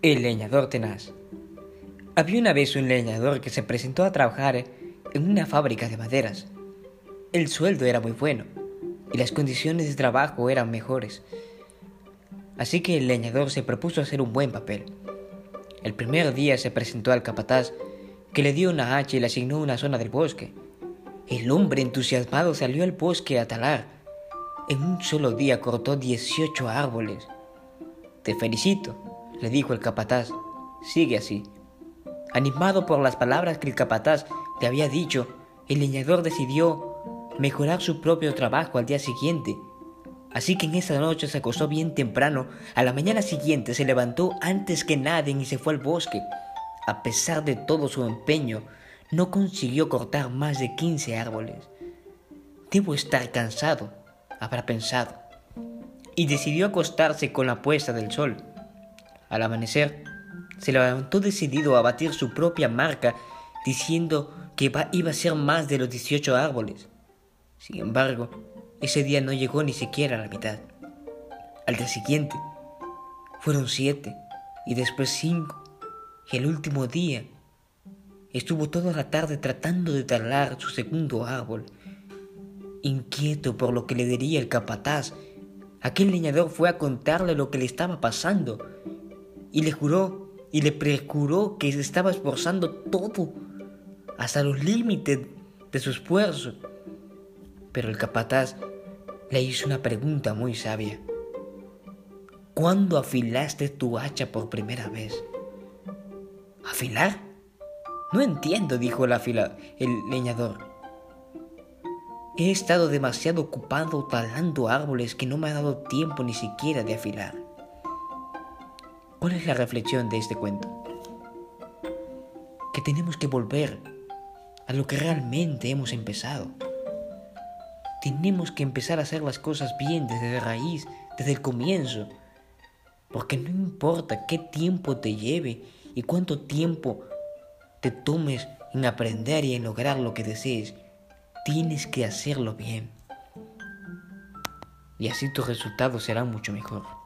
El leñador tenaz. Había una vez un leñador que se presentó a trabajar en una fábrica de maderas. El sueldo era muy bueno y las condiciones de trabajo eran mejores. Así que el leñador se propuso hacer un buen papel. El primer día se presentó al capataz, que le dio una hacha y le asignó una zona del bosque. El hombre entusiasmado salió al bosque a talar. En un solo día cortó 18 árboles. Te felicito, le dijo el capataz. Sigue así. Animado por las palabras que el capataz le había dicho, el leñador decidió mejorar su propio trabajo al día siguiente. Así que en esa noche se acostó bien temprano. A la mañana siguiente se levantó antes que nadie y se fue al bosque. A pesar de todo su empeño, no consiguió cortar más de 15 árboles. Debo estar cansado, habrá pensado. Y decidió acostarse con la puesta del sol. Al amanecer, se levantó decidido a batir su propia marca, diciendo que iba a ser más de los 18 árboles. Sin embargo, ese día no llegó ni siquiera a la mitad. Al día siguiente, fueron siete y después cinco. Y el último día, estuvo toda la tarde tratando de talar su segundo árbol. Inquieto por lo que le diría el capataz, aquel leñador fue a contarle lo que le estaba pasando y le juró y le prejuró que se estaba esforzando todo, hasta los límites de su esfuerzo. Pero el capataz le hizo una pregunta muy sabia. ¿Cuándo afilaste tu hacha por primera vez? ¿Afilar? No entiendo, dijo el, el leñador. He estado demasiado ocupado talando árboles que no me ha dado tiempo ni siquiera de afilar. ¿Cuál es la reflexión de este cuento? Que tenemos que volver a lo que realmente hemos empezado. Tenemos que empezar a hacer las cosas bien desde la raíz, desde el comienzo. Porque no importa qué tiempo te lleve y cuánto tiempo te tomes en aprender y en lograr lo que desees, tienes que hacerlo bien. Y así tus resultados serán mucho mejor.